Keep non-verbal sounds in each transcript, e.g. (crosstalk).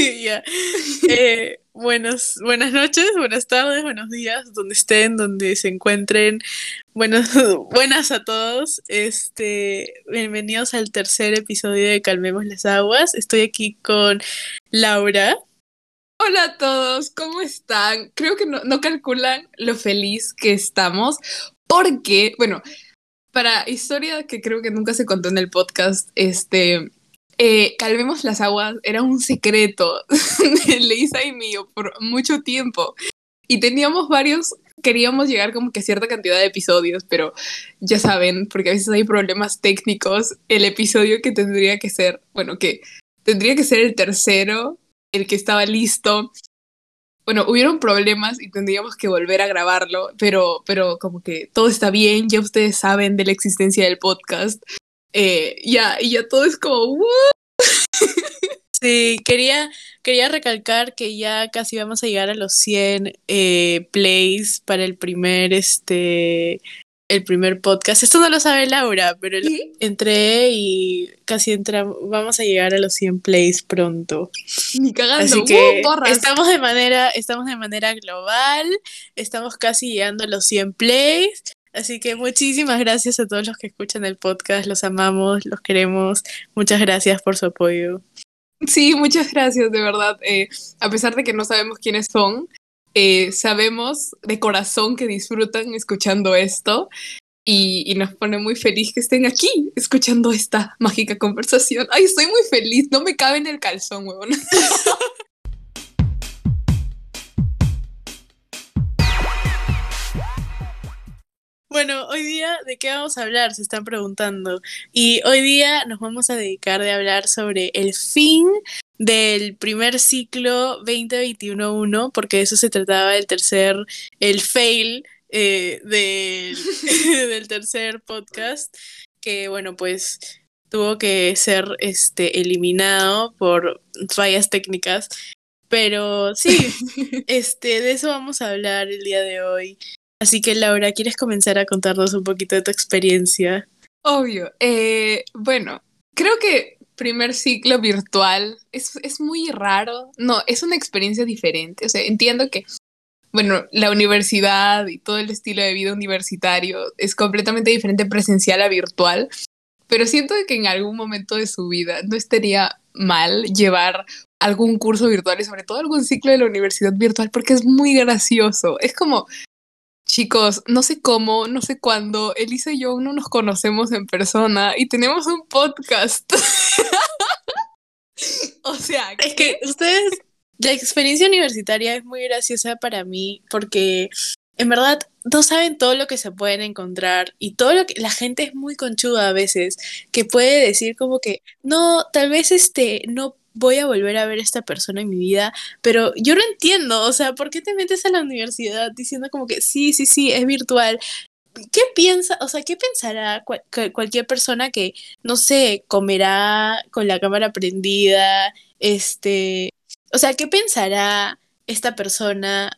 (laughs) Ya. Eh, buenos, buenas noches, buenas tardes, buenos días, donde estén, donde se encuentren. Buenos, (laughs) buenas a todos. Este, bienvenidos al tercer episodio de Calmemos las Aguas. Estoy aquí con Laura. Hola a todos, ¿cómo están? Creo que no, no calculan lo feliz que estamos, porque, bueno, para historia que creo que nunca se contó en el podcast, este, eh, Calmemos las Aguas era un secreto (laughs) de Leisa y mío por mucho tiempo. Y teníamos varios, queríamos llegar como que a cierta cantidad de episodios, pero ya saben, porque a veces hay problemas técnicos, el episodio que tendría que ser, bueno, que tendría que ser el tercero, el que estaba listo. Bueno, hubieron problemas y tendríamos que volver a grabarlo, pero, pero como que todo está bien, ya ustedes saben de la existencia del podcast. Eh, ya, y ya todo es como, (laughs) Sí, quería, quería recalcar que ya casi vamos a llegar a los 100 eh, plays para el primer, este, el primer podcast. Esto no lo sabe Laura, pero entré y casi entramos, vamos a llegar a los 100 plays pronto. Ni cagando, Así que estamos de manera, estamos de manera global, estamos casi llegando a los 100 plays. Así que muchísimas gracias a todos los que escuchan el podcast, los amamos, los queremos. Muchas gracias por su apoyo. Sí, muchas gracias, de verdad. Eh, a pesar de que no sabemos quiénes son, eh, sabemos de corazón que disfrutan escuchando esto y, y, nos pone muy feliz que estén aquí escuchando esta mágica conversación. Ay, estoy muy feliz, no me cabe en el calzón, huevón. (laughs) Bueno, hoy día, ¿de qué vamos a hablar? Se están preguntando. Y hoy día nos vamos a dedicar de hablar sobre el fin del primer ciclo 2021-1, porque eso se trataba del tercer, el fail eh, (laughs) del, tercer podcast, que bueno, pues tuvo que ser este, eliminado por fallas técnicas. Pero sí, (laughs) este, de eso vamos a hablar el día de hoy. Así que Laura, ¿quieres comenzar a contarnos un poquito de tu experiencia? Obvio. Eh, bueno, creo que primer ciclo virtual es, es muy raro. No, es una experiencia diferente. O sea, entiendo que, bueno, la universidad y todo el estilo de vida universitario es completamente diferente presencial a virtual. Pero siento que en algún momento de su vida no estaría mal llevar algún curso virtual y sobre todo algún ciclo de la universidad virtual porque es muy gracioso. Es como Chicos, no sé cómo, no sé cuándo, Elisa y yo no nos conocemos en persona y tenemos un podcast. (laughs) o sea, es que ustedes, la experiencia universitaria es muy graciosa para mí porque en verdad no saben todo lo que se pueden encontrar y todo lo que la gente es muy conchuda a veces que puede decir como que no, tal vez este no voy a volver a ver a esta persona en mi vida, pero yo no entiendo, o sea, ¿por qué te metes a la universidad diciendo como que sí, sí, sí, es virtual? ¿Qué piensa, o sea, qué pensará cualquier persona que, no sé, comerá con la cámara prendida, este, o sea, qué pensará esta persona,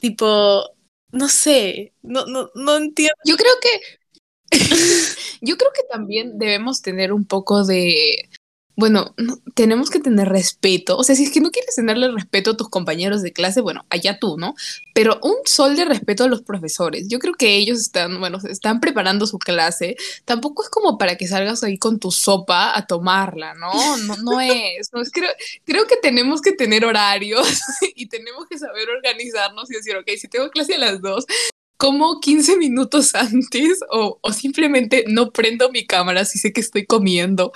tipo, no sé, no, no, no entiendo. Yo creo que, (laughs) yo creo que también debemos tener un poco de, bueno, tenemos que tener respeto. O sea, si es que no quieres tenerle respeto a tus compañeros de clase, bueno, allá tú, ¿no? Pero un sol de respeto a los profesores. Yo creo que ellos están, bueno, están preparando su clase. Tampoco es como para que salgas ahí con tu sopa a tomarla, ¿no? No, no es. No es creo, creo que tenemos que tener horarios (laughs) y tenemos que saber organizarnos y decir, ok, si tengo clase a las dos, como 15 minutos antes o, o, simplemente no prendo mi cámara si sé que estoy comiendo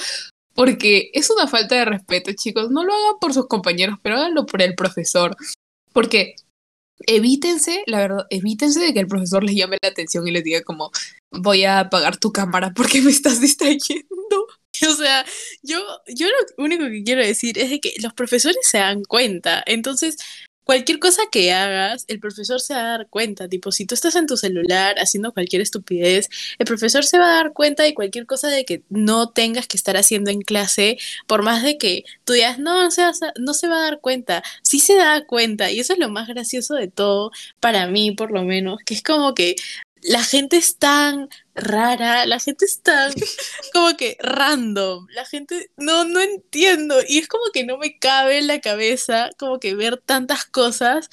porque es una falta de respeto, chicos. No lo hagan por sus compañeros, pero háganlo por el profesor. Porque evítense, la verdad, evítense de que el profesor les llame la atención y les diga como, voy a apagar tu cámara porque me estás (laughs) distrayendo. O sea, yo, yo lo único que quiero decir es de que los profesores se dan cuenta. Entonces, cualquier cosa que hagas, el profesor se va a dar cuenta. Tipo, si tú estás en tu celular haciendo cualquier estupidez, el profesor se va a dar cuenta de cualquier cosa de que no tengas que estar haciendo en clase, por más de que tú digas, no, no se, va a, no se va a dar cuenta. Sí se da cuenta, y eso es lo más gracioso de todo, para mí por lo menos, que es como que la gente es tan rara, la gente es tan (laughs) como que random, la gente no, no entiendo y es como que no me cabe en la cabeza como que ver tantas cosas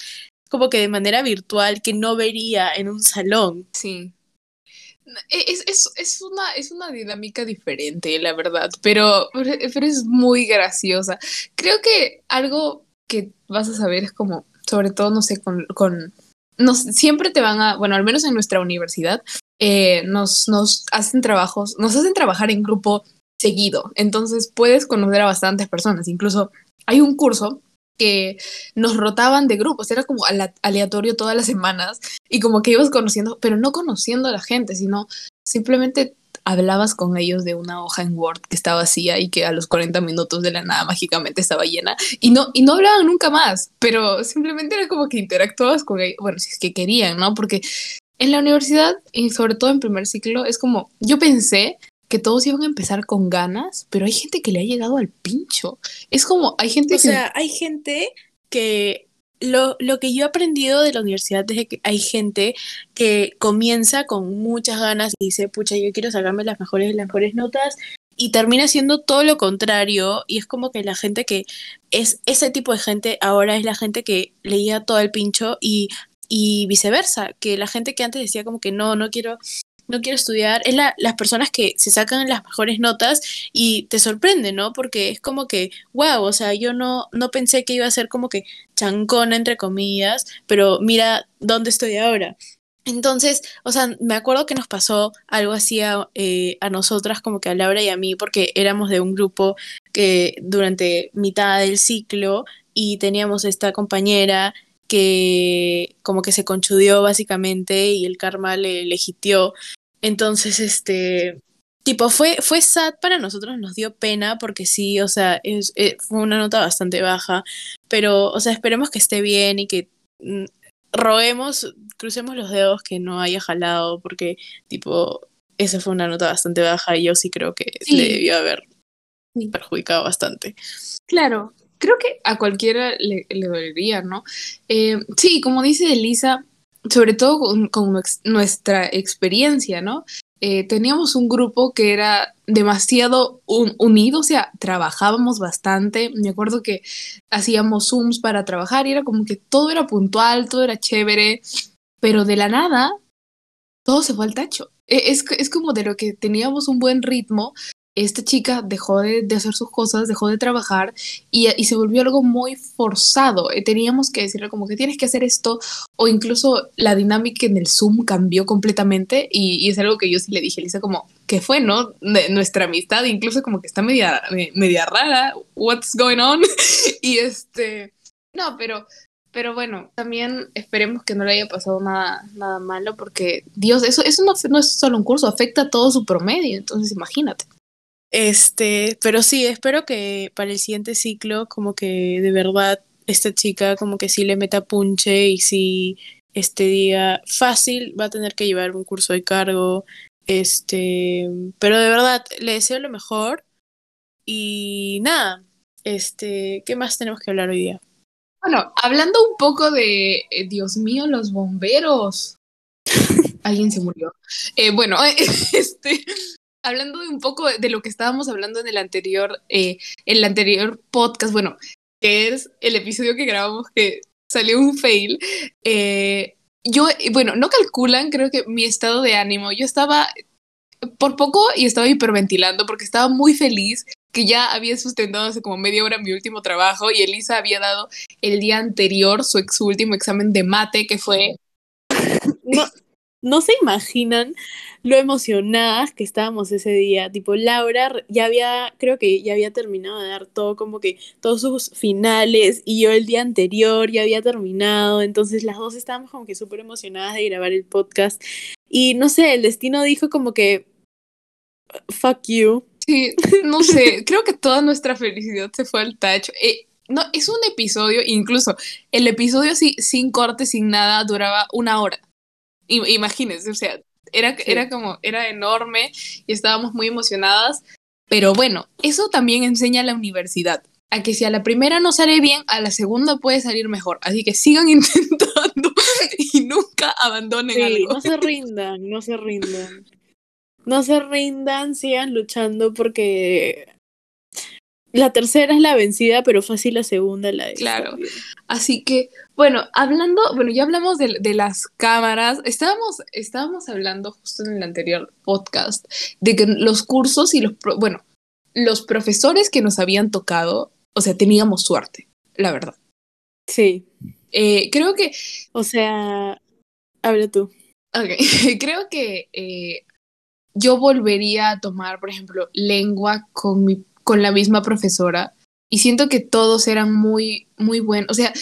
como que de manera virtual que no vería en un salón. Sí. Es, es, es, una, es una dinámica diferente, la verdad, pero, pero es muy graciosa. Creo que algo que vas a saber es como, sobre todo, no sé, con, con nos, siempre te van a, bueno, al menos en nuestra universidad, eh, nos, nos hacen trabajos, nos hacen trabajar en grupo seguido. Entonces puedes conocer a bastantes personas. Incluso hay un curso que nos rotaban de grupos, era como aleatorio todas las semanas y como que ibas conociendo, pero no conociendo a la gente, sino simplemente hablabas con ellos de una hoja en Word que estaba vacía y que a los 40 minutos de la nada mágicamente estaba llena y no, y no hablaban nunca más, pero simplemente era como que interactuabas con ellos, bueno, si es que querían, ¿no? Porque en la universidad y sobre todo en primer ciclo es como, yo pensé que todos iban a empezar con ganas, pero hay gente que le ha llegado al pincho. Es como, hay gente o sea, hay gente que lo, lo, que yo he aprendido de la universidad es que hay gente que comienza con muchas ganas y dice, pucha, yo quiero sacarme las mejores, las mejores notas y termina siendo todo lo contrario y es como que la gente que es ese tipo de gente ahora es la gente que leía todo el pincho y, y viceversa, que la gente que antes decía como que no, no quiero no quiero estudiar, es la, las personas que se sacan las mejores notas y te sorprende, ¿no? Porque es como que, wow, o sea, yo no, no pensé que iba a ser como que chancona, entre comillas, pero mira dónde estoy ahora. Entonces, o sea, me acuerdo que nos pasó algo así a, eh, a, nosotras, como que a Laura y a mí, porque éramos de un grupo que durante mitad del ciclo y teníamos esta compañera que como que se conchudió básicamente y el karma le legitió entonces, este, tipo, fue, fue sad para nosotros, nos dio pena porque sí, o sea, es, eh, fue una nota bastante baja, pero, o sea, esperemos que esté bien y que mm, roguemos, crucemos los dedos que no haya jalado porque, tipo, esa fue una nota bastante baja y yo sí creo que le debió haber perjudicado bastante. Claro, creo que a cualquiera le, le dolería, ¿no? Eh, sí, como dice Elisa, sobre todo con, nuestra experiencia, ¿no? Eh, teníamos un grupo que era demasiado unido, o sea, trabajábamos bastante. Me acuerdo que hacíamos Zooms para trabajar y era como que todo era puntual, todo era chévere, pero de la nada todo se fue al tacho. E, es, es como de lo que teníamos un buen ritmo, esta chica dejó de, hacer sus cosas, dejó de trabajar y, se volvió algo muy forzado. Eh, teníamos que decirle como que tienes que hacer esto o incluso la dinámica en el Zoom cambió completamente y, es algo que yo sí le dije Lisa como, que fue, no? nuestra amistad incluso como que está media, media rara, what's going on? (laughs) y este, no, pero... Pero bueno, también esperemos que no le haya pasado nada, nada malo, porque Dios, eso, eso no, no es solo un curso, afecta a todo su promedio, entonces imagínate. Este, pero sí, espero que para el siguiente ciclo, como que de verdad esta chica como que sí le meta punche y si este día fácil va a tener que llevar un curso de cargo. Este, pero de verdad, le deseo lo mejor. Y nada, este, ¿qué más tenemos que hablar hoy día? Bueno, hablando un poco de, eh, Dios mío, los bomberos. (laughs) Alguien se murió. Eh, bueno, (laughs) este, hablando de un poco de lo que estábamos hablando en el anterior, eh, el anterior podcast, bueno, que es el episodio que grabamos que salió un fail. Eh, yo, bueno, no calculan, creo que mi estado de ánimo. Yo estaba por poco y estaba hiperventilando porque estaba muy feliz que ya había sustentado hace como media hora mi último trabajo y Elisa había dado el día anterior su, su último examen de mate que fue... no se imaginan lo emocionadas que estábamos ese día. Tipo, Laura ya había, creo que ya había terminado de dar todo, como que todos sus finales, y yo el día anterior ya había terminado. Entonces las dos estábamos como que súper emocionadas de grabar el podcast. Y no sé, el destino dijo como que, fuck you. Sí, no sé, (laughs) creo que toda nuestra felicidad se fue al tacho. Eh, no, es un episodio, incluso el episodio sí, sin corte, sin nada, duraba una hora imagínense, o sea, era, era como, era enorme y estábamos muy emocionadas. Pero bueno, eso también enseña la universidad, a que si a la primera no sale bien, a la segunda puede salir mejor. Así que sigan (laughs) intentando. y nunca abandonen Sí, algo. no se rindan, no se rindan. No se rindan, sigan luchando porque la tercera es la vencida, pero fácil la segunda la es. Claro. también. Así que, bueno, hablando, bueno, ya hablamos de, de las cámaras. Estábamos, estábamos hablando justo en el anterior podcast de que los cursos y los, bueno, los profesores que nos habían tocado, o sea, teníamos suerte, la verdad. Sí. Eh, creo que O sea, habla tú. Ok, (laughs) creo que eh, yo volvería a tomar, por ejemplo, lengua con, mi, con la misma profesora y siento que todos eran muy, muy buenos. O sea,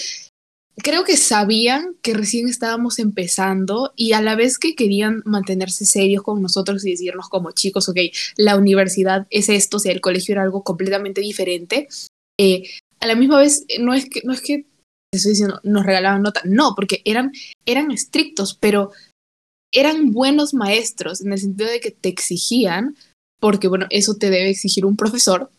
creo que sabían que recién estábamos empezando y a la vez que querían mantenerse serios con nosotros y decirnos como chicos, ok, la universidad es esto, o sea, el colegio era algo completamente diferente. eh, a la misma vez, no es que, no es que estoy diciendo, nos regalaban nota, no, porque eran, eran estrictos, pero eran buenos maestros en el sentido de que te exigían, porque bueno, eso te debe exigir un profesor,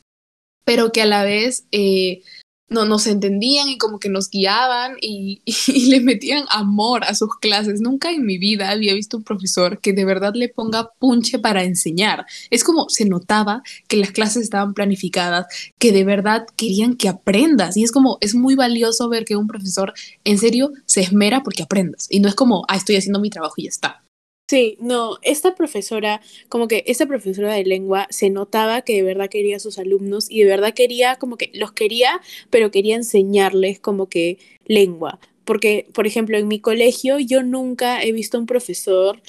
pero que a la vez eh, no nos entendían y como que nos guiaban y, (laughs) y le metían amor a sus clases. Nunca en mi vida había visto un profesor que de verdad le ponga punche para enseñar. Es como se notaba que las clases estaban planificadas, que de verdad querían que aprendas. Y es como, es muy valioso ver que un profesor en serio se esmera porque aprendas. Y no es como, ah, estoy haciendo mi trabajo y ya está. Sí, no, esta profesora, como que esta profesora de lengua se notaba que de verdad quería a sus alumnos y de verdad quería, como que los quería, pero quería enseñarles como que lengua. Porque, por ejemplo, en mi colegio yo nunca he visto un profesor,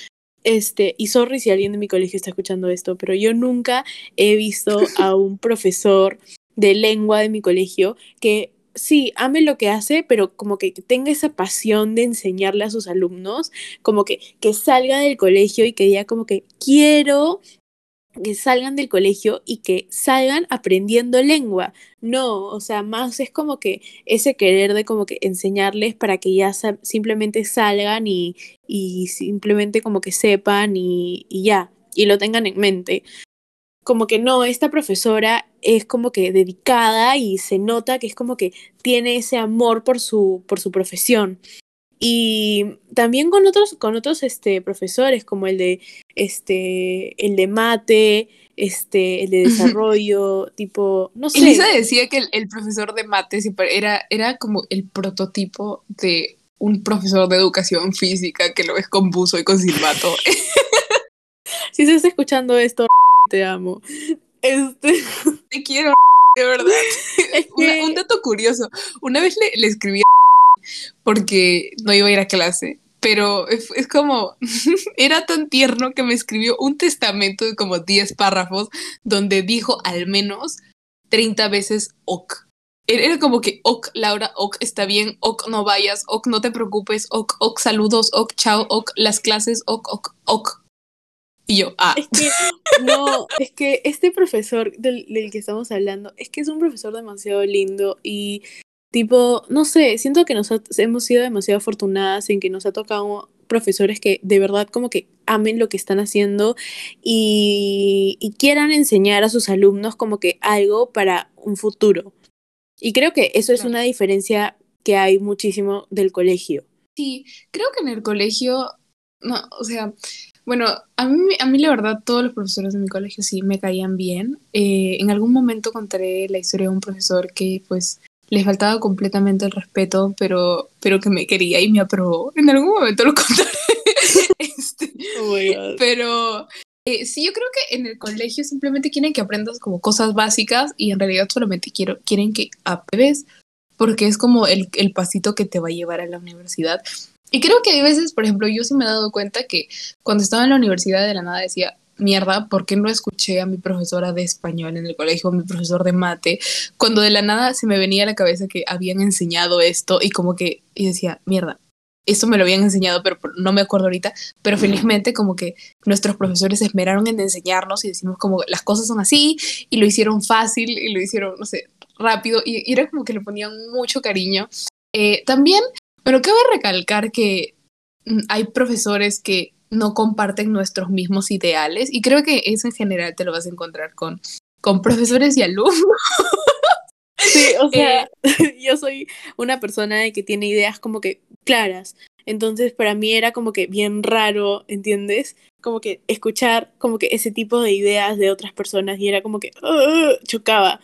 este, y sorry si alguien de mi colegio está escuchando esto, pero yo nunca he visto a un profesor de lengua de mi colegio que sí, ame lo que hace, pero como que tenga esa pasión de enseñarle a sus alumnos como que, que salga del colegio y que diga como que quiero que salgan del colegio y que salgan aprendiendo lengua. No, o sea, más es como que ese querer de como que enseñarles para que ya simplemente salgan y, y simplemente como que sepan y, y ya, y lo tengan en mente. Como que no, esta profesora es como que dedicada y se nota que es como que tiene ese amor por su, por su profesión. Y también con otros, con otros este, profesores, como el de este, el de mate, este, el de desarrollo, tipo, no sé. Elisa decía que el, el profesor de mate era, era como el prototipo de un profesor de educación física que lo ves con buzo y con silbato. (laughs) Si estás escuchando esto, te amo. Este, (laughs) Te quiero, de verdad. (laughs) es Una- que- un dato curioso. Una vez le, le escribí a (laughs) porque no iba a ir a clase, pero es, es como, era tan tierno que me escribió un testamento de como 10 párrafos donde dijo al menos 30 veces ok. Era como que ok, Laura, ok, está bien, ok, no vayas, ok, no te preocupes, ok, ok, saludos, ok, chao, ok, las clases, ok, ok, ok. Y yo, ah, Es que, no, es que este profesor del, del que estamos hablando, es que es un profesor demasiado lindo y tipo, no sé, siento que nos ha- hemos sido demasiado afortunadas en que nos ha tocado profesores que de verdad como que amen lo que están haciendo y, y quieran enseñar a sus alumnos como que algo para un futuro. Y creo que eso es una diferencia que hay muchísimo del colegio. Sí, creo que en el colegio, no, o sea, bueno, a mí, a mí la verdad todos los profesores de mi colegio sí me caían bien. Eh, en algún momento contaré la historia de un profesor que pues le faltaba completamente el respeto, pero, pero que me quería y me aprobó. En algún momento lo contaré. (laughs) Este, Oh my God. pero eh, sí, yo creo que en el colegio simplemente quieren que aprendas como cosas básicas y en realidad solamente quiero, quieren que apruebes porque es como el, el pasito que te va a llevar a la universidad. Y creo que hay veces, por ejemplo, yo sí me he dado cuenta que cuando estaba en la universidad de la nada decía, mierda, ¿por qué no escuché a mi profesora de español en el colegio, a mi profesor de mate? Cuando de la nada se me venía a la cabeza que habían enseñado esto y como que y decía, mierda, esto me lo habían enseñado, pero no me acuerdo ahorita, pero felizmente como que nuestros profesores se esmeraron en enseñarnos y decimos como las cosas son así y lo hicieron fácil y lo hicieron, no sé, rápido y, y era como que le ponían mucho cariño. Eh, también, pero cabe recalcar que mm, hay profesores que no comparten nuestros mismos ideales y creo que eso en general te lo vas a encontrar con, con profesores y alumnos. (laughs) Sí, o sea, (laughs) yo soy una persona de que tiene ideas como que claras. Entonces para mí era como que bien raro, ¿entiendes? Como que escuchar como que ese tipo de ideas de otras personas y era como que "Ugh", chocaba.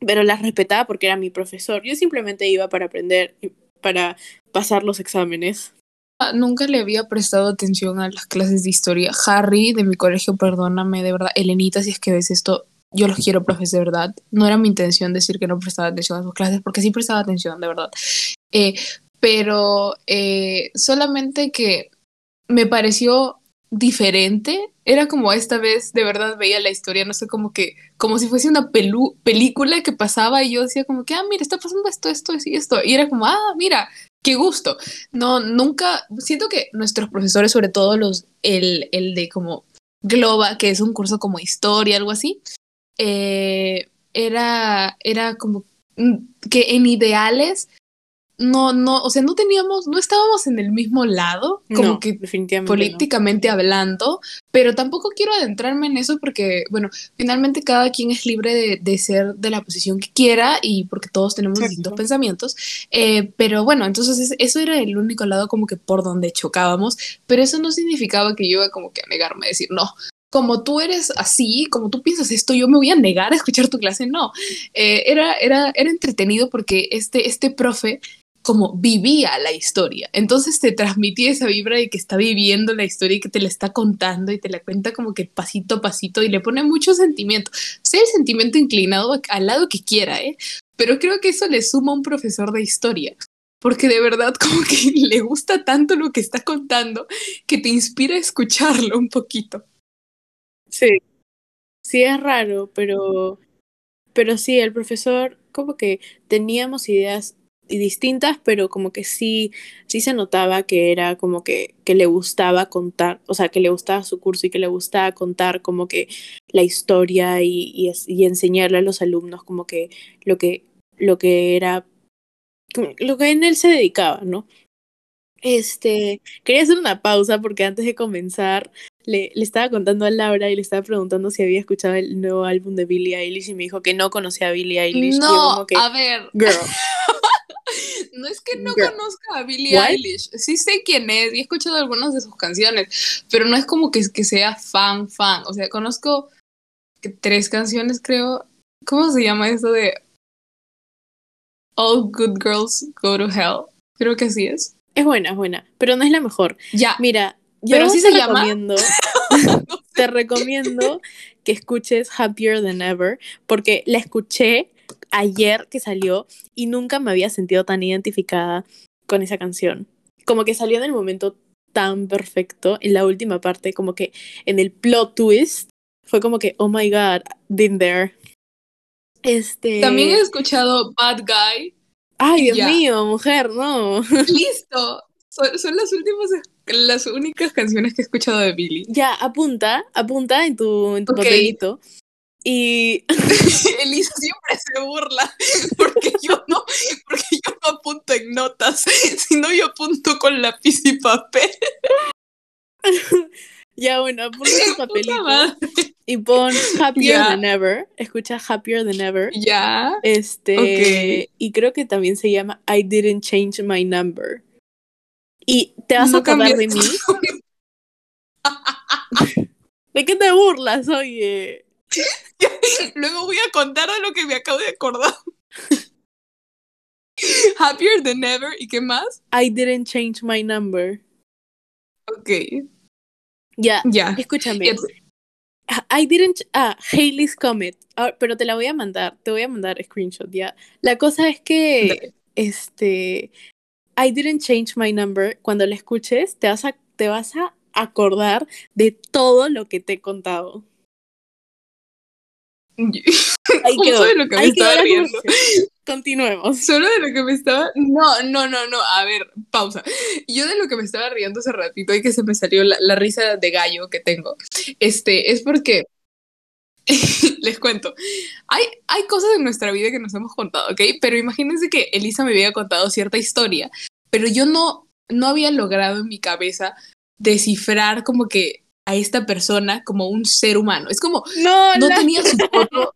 Pero las respetaba porque era mi profesor. Yo simplemente iba para aprender, para pasar los exámenes. Ah, Nunca le había prestado atención a las clases de historia. Harry, de mi colegio, perdóname, de verdad. Elenita, si es que ves esto, yo los quiero, profes, de verdad. No era mi intención decir que no prestaba atención a sus clases, porque sí prestaba atención, de verdad. Eh, pero eh, solamente que me pareció diferente. Era como esta vez, de verdad, veía la historia, no sé, como que, como si fuese una pelu- película que pasaba y yo decía como que, ah, mira, está pasando esto, esto y esto. Y era como, ah, mira, qué gusto. No, nunca, siento que nuestros profesores, sobre todo los, el, el de como Globa, que es un curso como historia, algo así, eh, era, era como mm, que en ideales no, no, o sea, no teníamos, no estábamos en el mismo lado, como No, que definitivamente no. políticamente hablando, pero tampoco quiero adentrarme en eso porque, bueno, finalmente cada quien es libre de, de ser de la posición que quiera y porque todos tenemos Exacto. distintos pensamientos, eh, pero bueno, entonces es- eso era el único lado como que por donde chocábamos, pero eso no significaba que yo iba como que a negarme, a decir, no. Como tú eres así, como tú piensas esto, yo me voy a negar a escuchar tu clase. No, Eh, era, era, era entretenido porque este, este profe como vivía la historia. Entonces te transmitía esa vibra de que está viviendo la historia y que te la está contando y te la cuenta como que pasito a pasito y le pone mucho sentimiento. Sea el sentimiento inclinado al lado que quiera, ¿eh? Pero creo que eso le suma a un profesor de historia. Porque de verdad (laughs) como que le gusta tanto lo que está contando que te inspira a escucharlo un poquito. Sí. Sí es raro, pero pero sí, el profesor como que teníamos ideas distintas, pero como que sí sí se notaba que era como que que le gustaba contar, o sea, que le gustaba su curso y que le gustaba contar como que la historia y y, y enseñarle a los alumnos como que lo que lo que era lo que en él se dedicaba, ¿no? Este, quería hacer una pausa porque antes de comenzar le, le estaba contando a Laura y le estaba preguntando si había escuchado el nuevo álbum de Billie Eilish y me dijo que no conocía a Billie Eilish. Y yo No, como que, a ver, girl, (laughs) no es que no conozca a Billie What? Eilish, sí sé quién es y he escuchado algunas de sus canciones, pero no es como que, que sea fan, fan, o sea, conozco tres canciones creo, ¿cómo se llama eso de All Good Girls Go to Hell? Creo que así es. es buena, es buena, pero no es la mejor. Ya, Mira, yo ¿Pero así te se llama? recomiendo, (laughs) (laughs) te recomiendo que escuches Happier Than Ever porque la escuché ayer que salió y nunca me había sentido tan identificada con esa canción. Como que salió en el momento tan perfecto, en la última parte, como que en el plot twist, fue como que, oh my god, been there. Este. también he escuchado Bad Guy. Ay, Dios mío, mujer, no. (laughs) Listo. Son, son las últimas, las únicas canciones que he escuchado de Billie. Ya, apunta, apunta en tu, en tu Ok. papelito. Y (laughs) Elisa siempre se burla (laughs) porque yo no, porque yo no apunto en notas, (laughs) sino yo apunto con lápiz y papel. ya, bueno, apunta Puta papelito y pon Happier. Than Ever. Escucha Happier Than Ever. Ya. Este, Ok. y creo que también se llama I Didn't Change My Number. Y te vas No a acordar de mí. ¿De qué te burlas, oye? (laughs) Luego voy a contar de lo que me acabo de acordar. (laughs) Happier than ever. ¿Y qué más? I didn't change my number. Ok. Ya, Ya. escúchame. I didn't. Ah, Hailey's Comet. Ah, pero te la voy a mandar. Te voy a mandar screenshot, ya. La cosa es que. Este. I didn't change my number. Cuando la escuches, te vas a, te vas a acordar de todo lo que te he contado. Ahí (laughs) Justo quedó. de lo que me estaba riendo. (laughs) Continuemos. Solo de lo que me estaba. No, no, no, no. A ver, pausa. Yo de lo que me estaba riendo hace ratito y que se me salió la, la risa de gallo que tengo. Este, es porque. (laughs) Les cuento. Hay, hay cosas en nuestra vida que nos hemos contado, ¿ok? Pero imagínense que Elisa me había contado cierta historia, pero yo no, no había logrado en mi cabeza descifrar como que a esta persona como un ser humano. Es como, No, no la- tenía su (laughs) foto.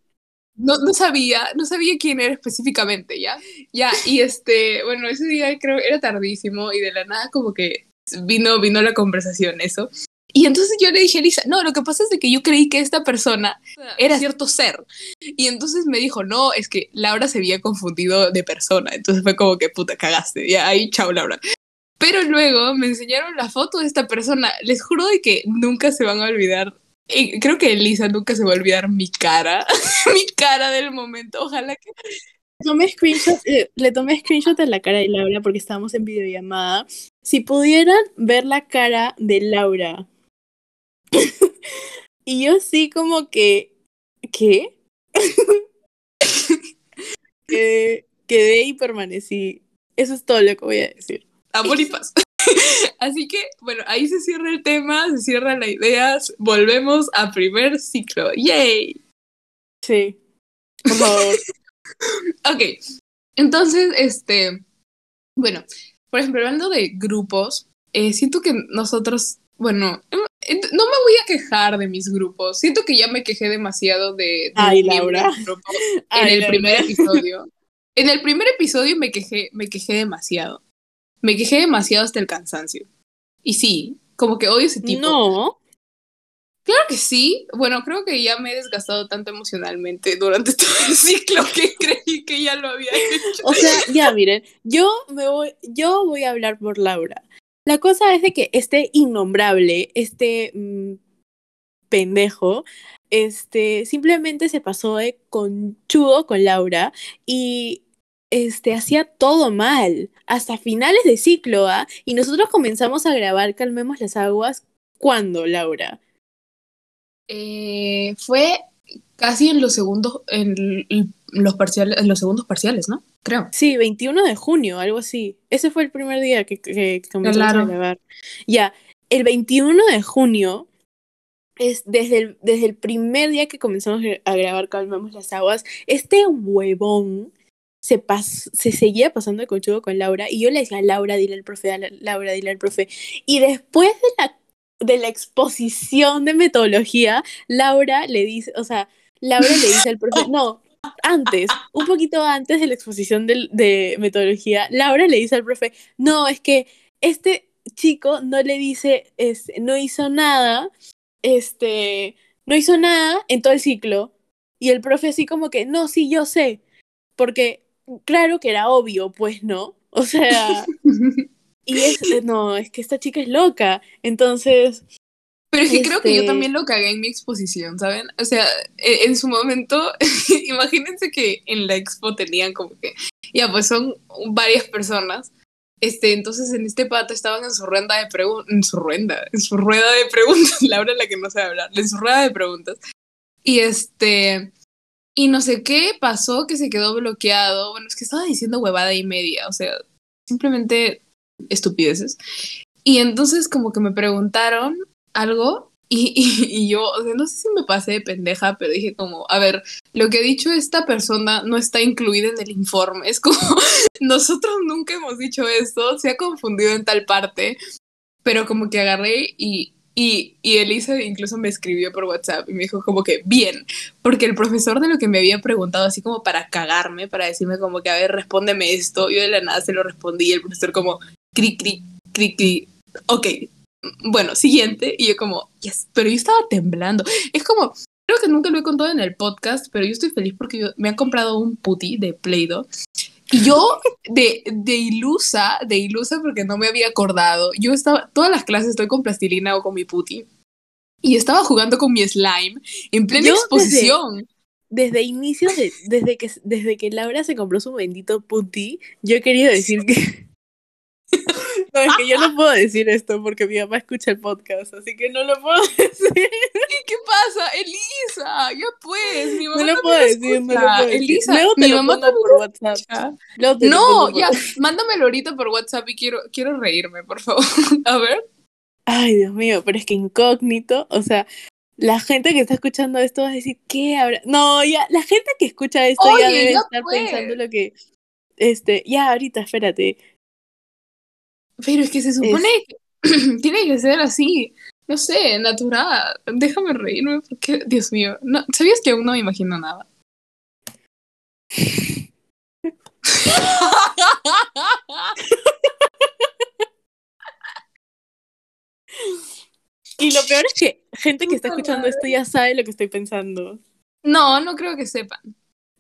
no, no sabía, no sabía quién era específicamente, ¿ya? Ya, y este, bueno, ese día creo era tardísimo y de la nada como que vino, vino la conversación, eso. Y entonces yo le dije a Elisa, no, lo que pasa es de que yo creí que esta persona era cierto ser. Y entonces me dijo, no, es que Laura se había confundido de persona. Entonces fue como que puta, cagaste. Ya ahí, chao, Laura. Pero luego me enseñaron la foto de esta persona. Les juro de que nunca se van a olvidar. creo que Elisa nunca se va a olvidar mi cara. (laughs) mi cara del momento. Ojalá que. Tomé screenshot, eh, le tomé screenshot de la cara de Laura porque estábamos en videollamada. Si pudieran ver la cara de Laura (laughs) y yo sí como que, ¿qué? (laughs) quedé y permanecí. Eso es todo lo que voy a decir. Amor y paz. Así que, bueno, ahí se cierra el tema, se cierra la idea, volvemos a primer ciclo. ¡Yay! Sí. Por favor. (laughs) ok. Entonces, este, bueno, por ejemplo, hablando de grupos, eh, siento que nosotros, bueno, no me voy a quejar de mis grupos. Siento que ya me quejé demasiado de, Ay, Laura. en el primer episodio. En el primer episodio me quejé, me quejé demasiado. Me quejé demasiado hasta el cansancio. Y sí, como que odio ese tipo. No. Claro que sí. Bueno, creo que ya me he desgastado tanto emocionalmente durante (laughs) todo el ciclo que creí que ya lo había hecho. O sea, ya miren, yo me voy, yo voy a hablar por Laura. La cosa es de que este innombrable, este mm, pendejo, este, simplemente se pasó de conchudo con Laura y este, hacía todo mal, hasta finales de ciclo, ¿ah? Y nosotros comenzamos a grabar Calmemos las Aguas, ¿cuándo, Laura? Eh, fue casi en los segundos, en los parciales, en los segundos parciales, ¿no? Creo. Sí, 21 de junio, algo así. Ese fue el primer día que, que comenzamos a grabar. Ya, el 21 de junio es desde el, desde el primer día que comenzamos a grabar Calmemos las Aguas, este huevón se, se seguía pasando de conchudo con Laura y yo le decía, Laura, dile al profe, Laura, dile al profe. Y después de la, de la exposición de metodología, Laura le dice, o sea, Laura le dice al profe, no, antes, un poquito antes de la exposición de, de metodología, Laura le dice al profe, no, es que este chico no le dice, es, no hizo nada, este, no hizo nada en todo el ciclo. Y el profe así como que, no, sí, yo sé. Porque claro que era obvio, pues, ¿no? (laughs) O sea, y es, no, es que esta chica es loca. Entonces, pero es que creo que yo este también lo cagué en mi exposición, ¿saben? O sea, e, en su momento, (laughs) imagínense que en la expo tenían como que, ya, pues son varias personas. Este, entonces en este pato estaban en su rueda de preguntas, en su rueda, en su rueda de preguntas, (laughs) Laura la que no sabe hablar, en su rueda de preguntas. Y este, y no sé qué pasó que se quedó bloqueado. Bueno, es que estaba diciendo huevada y media, o sea, simplemente estupideces. Y entonces como que me preguntaron algo y, y, yo, o sea, no sé si me pasé de pendeja, pero dije como, a ver, lo que ha dicho esta persona no está incluido en el informe. Es como, (laughs) nosotros nunca hemos dicho esto, se ha confundido en tal parte, pero como que agarré y, y, y Elisa incluso me escribió por WhatsApp y me dijo como que, bien, porque el profesor de lo que me había preguntado, así como para cagarme, para decirme como que, a ver, respóndeme esto, yo de la nada se lo respondí y el profesor como, cri, cri, cri, cri, ok, bueno, siguiente, y yo como, yes, pero yo estaba temblando. Es como, creo que nunca lo he contado en el podcast, pero yo estoy feliz porque me han comprado un puti de Play-Doh. Y yo, de, de ilusa, de ilusa porque no me había acordado, yo estaba, todas las clases estoy con plastilina o con mi puti. Y estaba jugando con mi slime en plena exposición. Desde, inicios, desde, que, desde que Laura se compró su bendito puti, yo he querido decir que no, es que yo no puedo decir esto porque mi mamá escucha el podcast, así que no lo puedo (laughs) decir. ¿Y qué pasa? Elisa, ya pues, mi mamá no lo puedo decir, no lo puedo decir. Elisa, mi mamá por WhatsApp. No, ya, mándamelo ahorita por WhatsApp y quiero, quiero reírme, por favor. (laughs) A ver. Ay, Dios mío, pero es que incógnito, o sea, la gente que está escuchando esto va a decir, ¿qué habrá? No, ya, la gente que escucha esto ya debe estar pensando lo que, este, ya, ahorita, espérate, pero es que se supone que (clears throat) tiene que ser así, no sé, natural. Déjame reírme porque, Dios mío, no, ¿sabías que aún no me imagino nada? (laughs) Y lo peor es que gente que está escuchando esto ya sabe lo que estoy pensando. No, no creo que sepan.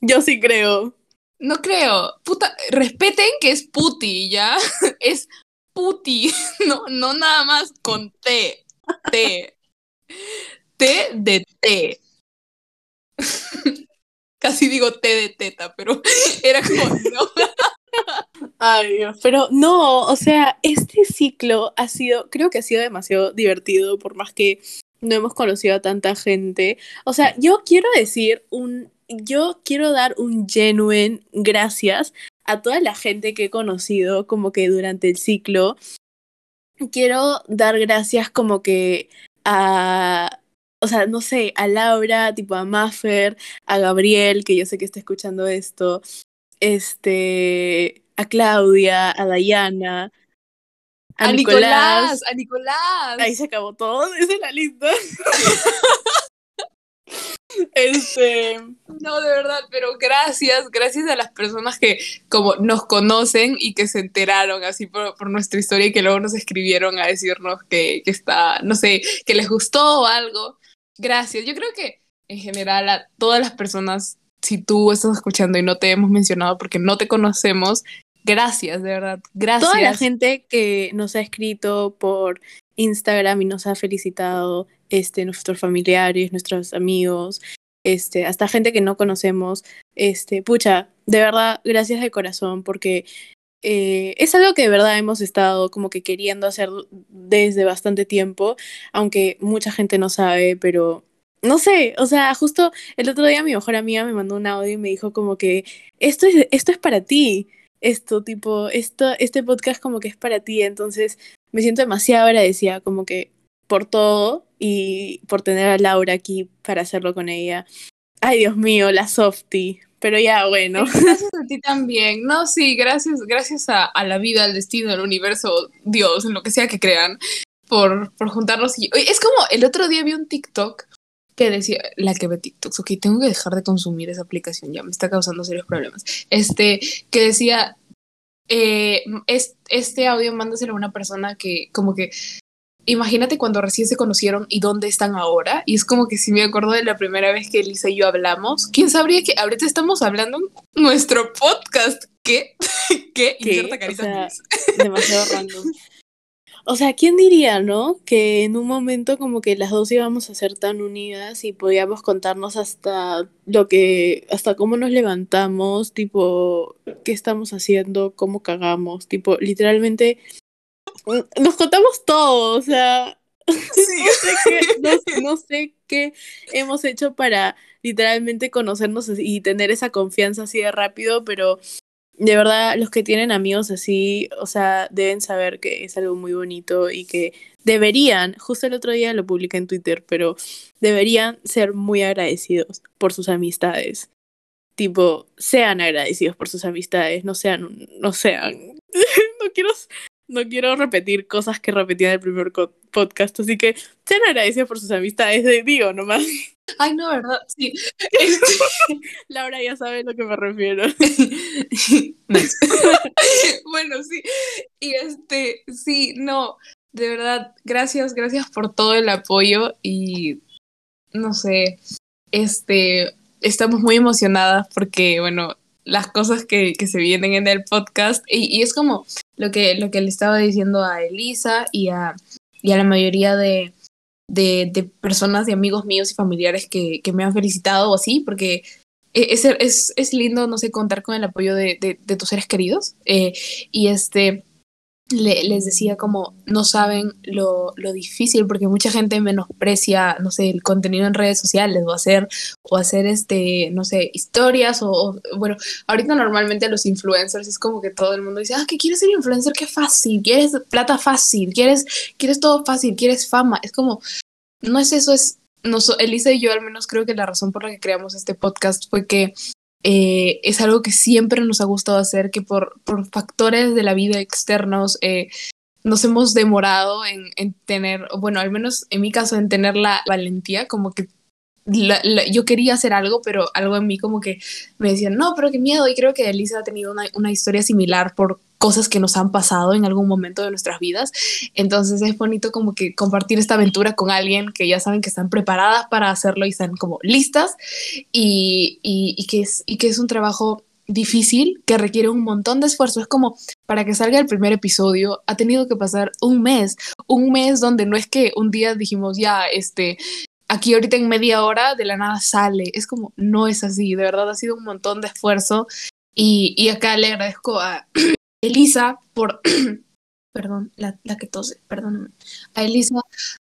Yo sí creo. No creo. Puta, respeten que es puti, ¿ya? (laughs) Es puti, (laughs) no, no nada más con T. T. T de T. (laughs) Casi digo T de teta, pero (laughs) era como no. Ay, Dios. Pero no, o sea, este ciclo ha sido, creo que ha sido demasiado divertido, por más que no hemos conocido a tanta gente. O sea, yo quiero decir un, yo quiero dar un genuine gracias a toda la gente que he conocido como que durante el ciclo. Quiero dar gracias como que a, o sea, no sé, a Laura, tipo a Maffer, a Gabriel, que yo sé que está escuchando esto, este, a Claudia, a Diana, a, A Nicolás. Nicolás, a Nicolás. Ahí se acabó todo, (laughs) esa es la lista. Este, No, de verdad, pero gracias, gracias a las personas que como nos conocen y que se enteraron así por, por nuestra historia y que luego nos escribieron a decirnos que, que está, no sé, que les gustó o algo. Gracias. Yo creo que en general a todas las personas, si tú estás escuchando y no te hemos mencionado porque no te conocemos, gracias, de verdad, gracias. toda la gente que nos ha escrito por Instagram y nos ha felicitado, este, nuestros familiares, nuestros amigos, este, hasta gente que no conocemos, este, pucha, de verdad, gracias de corazón, porque eh, es algo que de verdad hemos estado como que queriendo hacer desde bastante tiempo, aunque mucha gente no sabe, pero no sé, o sea, justo el otro día mi mejor amiga me mandó un audio y me dijo como que esto es, esto es para ti, esto tipo, esto, este podcast como que es para ti, entonces me siento demasiado agradecida como que por todo y por tener a Laura aquí para hacerlo con ella. Ay, Dios mío, la softie. Pero ya, bueno. Gracias a ti también. No, sí, gracias, gracias a, la vida, al destino, al universo, Dios, en lo que sea que crean, por, por juntarnos. Y, es como el otro día vi un TikTok que decía, la que ve TikToks, ok, tengo que dejar de consumir esa aplicación, ya me está causando serios problemas. Este, que decía, eh, es, este audio mándaselo a una persona que como que imagínate cuando recién se conocieron y dónde están ahora. Y es como que si me acuerdo de la primera vez que Elisa y yo hablamos, ¿quién sabría que ahorita estamos hablando en nuestro podcast? ¿Qué? (laughs) ¿Qué? ¿Qué? O carita sea, demasiado (laughs) random. O sea, ¿quién diría, no? Que en un momento como que las dos íbamos a ser tan unidas y podíamos contarnos hasta lo que, hasta cómo nos levantamos, tipo, qué estamos haciendo, cómo cagamos, tipo, literalmente nos contamos todo, o sea, (laughs) no sé qué, no, no sé qué hemos hecho para literalmente conocernos y tener esa confianza así de rápido, pero de verdad los que tienen amigos así, o sea, deben saber que es algo muy bonito y que deberían, justo el otro día lo publiqué en Twitter, pero deberían ser muy agradecidos por sus amistades. Tipo, sean agradecidos por sus amistades, no sean, no sean, (laughs) no quiero, no quiero repetir cosas que repetí en el primer podcast, así que sean agradecidos por sus amistades, de- digo nomás. Ay, no, ¿verdad? Sí. (laughs) Laura ya sabe a lo que me refiero. (laughs) Bueno, sí. Y este, sí, no, de verdad, gracias, gracias por todo el apoyo y no sé, este, estamos muy emocionadas porque, bueno, las cosas que, que se vienen en el podcast y, y es como lo que, lo que le estaba diciendo a Elisa y a, y a la mayoría de, de, de personas, de amigos míos y familiares que, que me han felicitado o así, porque e- es, es, es lindo, no sé, contar con el apoyo de, de, de tus seres queridos. Eh, y este, le- les decía como, no saben lo, lo difícil, porque mucha gente menosprecia, no sé, el contenido en redes sociales, o hacer, o hacer este, no sé, historias, o, bueno, ahorita normalmente los influencers es como que todo el mundo dice, ah, que quieres ser influencer, qué fácil, quieres plata fácil, quieres, quieres todo fácil, quieres fama. Es como, no es eso, es nos, Elisa y yo al menos creo que la razón por la que creamos este podcast fue que eh, es algo que siempre nos ha gustado hacer, que por, por factores de la vida externos eh, nos hemos demorado en, en tener, bueno, al menos en mi caso, en tener la valentía, como que yo quería hacer algo, pero algo en mí como que me decían, no, pero qué miedo. Y creo que Elisa ha tenido una, una historia similar por cosas que nos han pasado en algún momento de nuestras vidas. Entonces es bonito como que compartir esta aventura con alguien que ya saben que están preparadas para hacerlo y están como listas y, y, que, es, y que es un trabajo difícil que requiere un montón de esfuerzo. Es como para que salga el primer episodio, ha tenido que pasar un mes, un mes donde no es que un día dijimos ya, este, aquí ahorita en media hora de la nada sale. Es como, no es así, de verdad ha sido un montón de esfuerzo. Y, y acá le agradezco a (clears throat) Elisa por, (clears throat) perdón, la, la, que tose, perdóname, a Elisa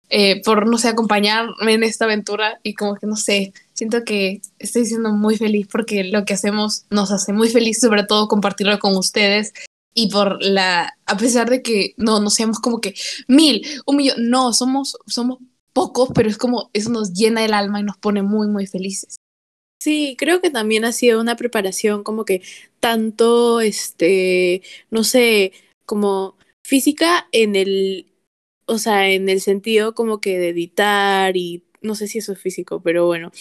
eh, por, no sé, acompañarme en esta aventura y como que, no sé, siento que estoy siendo muy feliz porque lo que hacemos nos hace muy feliz, sobre todo compartirlo con ustedes y por la, a pesar de que no, no seamos como que mil, un millón, no, somos, somos pocos, pero es como, eso nos llena el alma y nos pone muy, muy felices. Sí, creo que también ha sido una preparación como que tanto, este, no sé, como física en el, o sea, en el sentido como que de editar y no sé si eso es físico, pero bueno.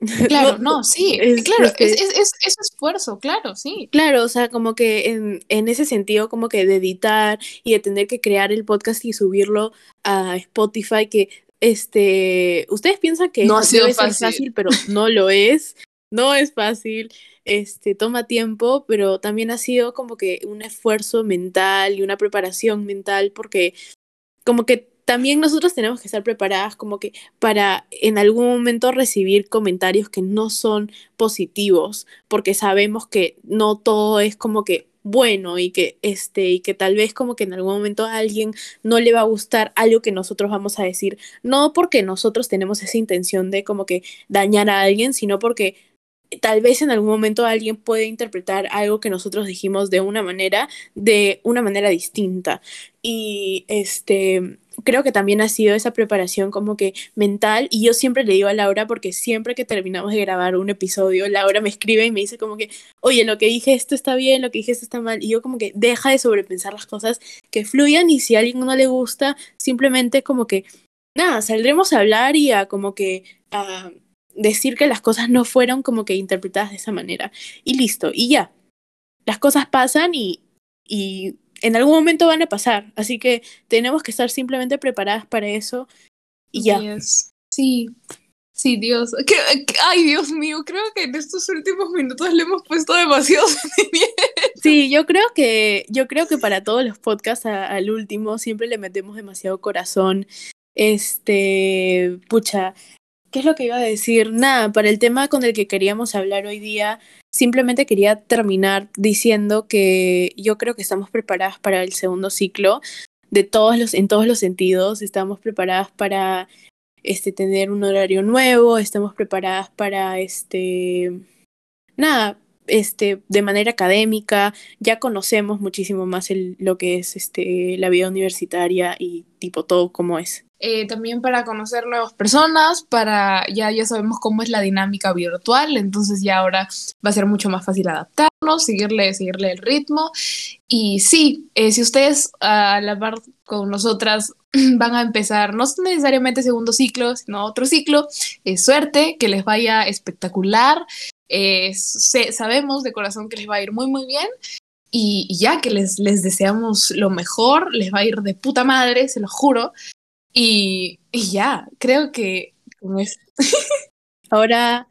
(laughs) Claro, no, sí, claro, es, es, es, es, esfuerzo, claro, sí. Claro, o sea, como que en, en, ese sentido, como que de editar y de tener que crear el podcast y subirlo a Spotify, que este, ustedes piensan que no ha sido fácil. fácil, pero no lo (laughs) es no es fácil, este, toma tiempo, pero también ha sido como que un esfuerzo mental y una preparación mental porque como que también nosotros tenemos que estar preparadas como que para en algún momento recibir comentarios que no son positivos, porque sabemos que no todo es como que bueno y que este y que tal vez como que en algún momento a alguien no le va a gustar algo que nosotros vamos a decir, no porque nosotros tenemos esa intención de como que dañar a alguien, sino porque tal vez en algún momento alguien puede interpretar algo que nosotros dijimos de una manera, de una manera distinta. Y este creo que también ha sido esa preparación como que mental y yo siempre le digo a Laura porque siempre que terminamos de grabar un episodio Laura me escribe y me dice como que oye lo que dije esto está bien lo que dije esto está mal y yo como que deja de sobrepensar las cosas que fluyan y si a alguien no le gusta simplemente como que nada saldremos a hablar y a como que a decir que las cosas no fueron como que interpretadas de esa manera. Y listo, y ya. Las cosas pasan y, y en algún momento van a pasar. Así que tenemos que estar simplemente preparadas para eso y ya. Sí, sí, Dios. ay, Dios mío, creo que en estos últimos minutos le hemos puesto demasiado (laughs) Sí, yo creo que, yo creo que para todos los podcasts al último siempre le metemos demasiado corazón. Este, pucha, ¿Qué es lo que iba a decir? Nada, para el tema con el que queríamos hablar hoy día, simplemente quería terminar diciendo que yo creo que estamos preparadas para el segundo ciclo de todos los, en todos los sentidos. Estamos preparadas para este, tener un horario nuevo, estamos preparadas para este nada, este, de manera académica, ya conocemos muchísimo más lo que es este, la vida universitaria y tipo todo como es. Eh, también para conocer nuevas personas, para ya, ya sabemos cómo es la dinámica virtual, entonces ya ahora va a ser mucho más fácil adaptarnos, seguirle, seguirle el ritmo. Y sí, eh, si ustedes a la par con nosotras (clears throat) van a empezar, no necesariamente segundo ciclo, sino otro ciclo, es suerte, que les vaya espectacular. Eh, sabemos de corazón que les va a ir muy, muy bien. Y, ya que les, les deseamos lo mejor, les va a ir de puta madre, se lo juro. Y, ya, creo que (laughs) ahora,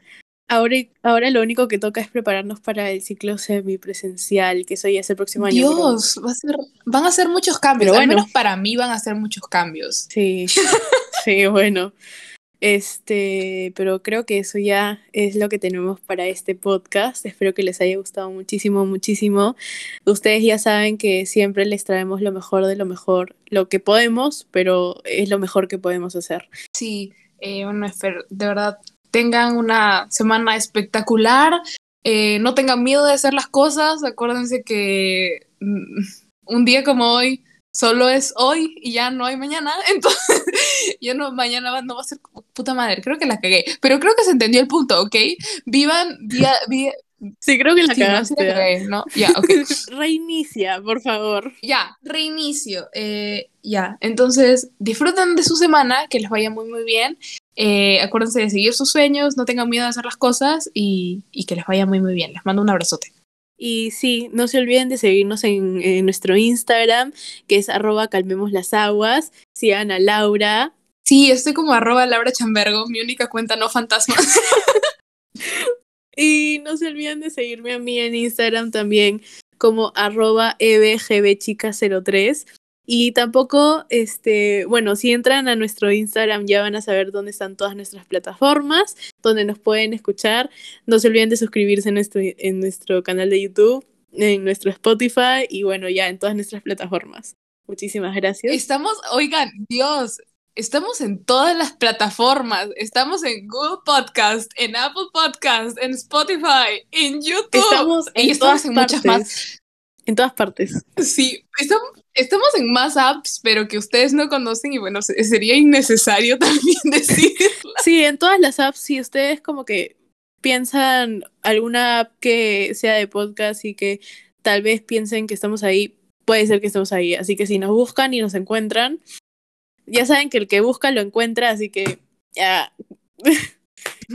ahora, ahora lo único que toca es prepararnos para el ciclo semipresencial, que eso ya es el próximo año. Dios, va a ser, van a ser muchos cambios, al menos para mí van a ser muchos cambios. Sí, (laughs) sí, bueno. Este, pero creo que eso ya es lo que tenemos para este podcast. Espero que les haya gustado muchísimo, muchísimo. Ustedes ya saben que siempre les traemos lo mejor de lo mejor, lo que podemos, pero es lo mejor que podemos hacer. Sí, eh, bueno, de verdad, tengan una semana espectacular. Eh, no tengan miedo de hacer las cosas. Acuérdense que mm, un día como hoy solo es hoy y ya no hay mañana, (laughs) entonces ya no, mañana no va a ser como puta madre, creo que la cagué, pero creo que se entendió el punto, ¿ok? Vivan día, (laughs) Sí, creo que la cagaste. ¿no? Ya, okay. (laughs) Reinicia, por favor. Ya, reinicio. Eh, ya, entonces disfruten de su semana, que les vaya muy, muy bien. Eh, acuérdense de seguir sus sueños, no tengan miedo de hacer las cosas y, que les vaya muy muy bien. Les mando un abrazote. Y sí, no se olviden de seguirnos en, nuestro Instagram, que es arroba calmemos las aguas. Sigan a Laura. Sí, estoy como arroba Laura Chambergo, mi única cuenta no fantasma. (laughs) y no se olviden de seguirme a mí en Instagram también como arroba ebgbchica03. Y tampoco, este, bueno, si entran a nuestro Instagram ya van a saber dónde están todas nuestras plataformas, donde nos pueden escuchar. No se olviden de suscribirse en nuestro, en nuestro canal de YouTube, en nuestro Spotify y bueno, ya en todas nuestras plataformas. Muchísimas gracias. Estamos, oigan, Dios, estamos en todas las plataformas. Estamos en Google Podcast, en Apple Podcast, en Spotify, en YouTube. Estamos en, y todas en muchas más. En todas partes. Sí, estamos, estamos en más apps, pero que ustedes no conocen y bueno, sería innecesario (laughs) también decirlo. Sí, en todas las apps, si ustedes como que piensan alguna app que sea de podcast y que tal vez piensen que estamos ahí, puede ser que estemos ahí. Así que si nos buscan y nos encuentran, ya saben que el que busca lo encuentra, así que ya. (laughs)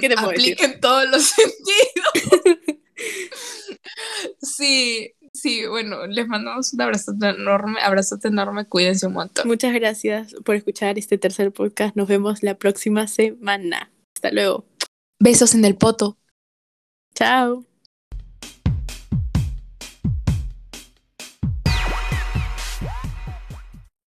¿Qué te puedo Apliquen todos los (laughs) sentidos. sí, Sí, bueno, les mandamos un abrazo enorme, abrazote enorme, cuídense un montón. Muchas gracias por escuchar este tercer podcast. Nos vemos la próxima semana. Hasta luego. Besos en el poto. Chao.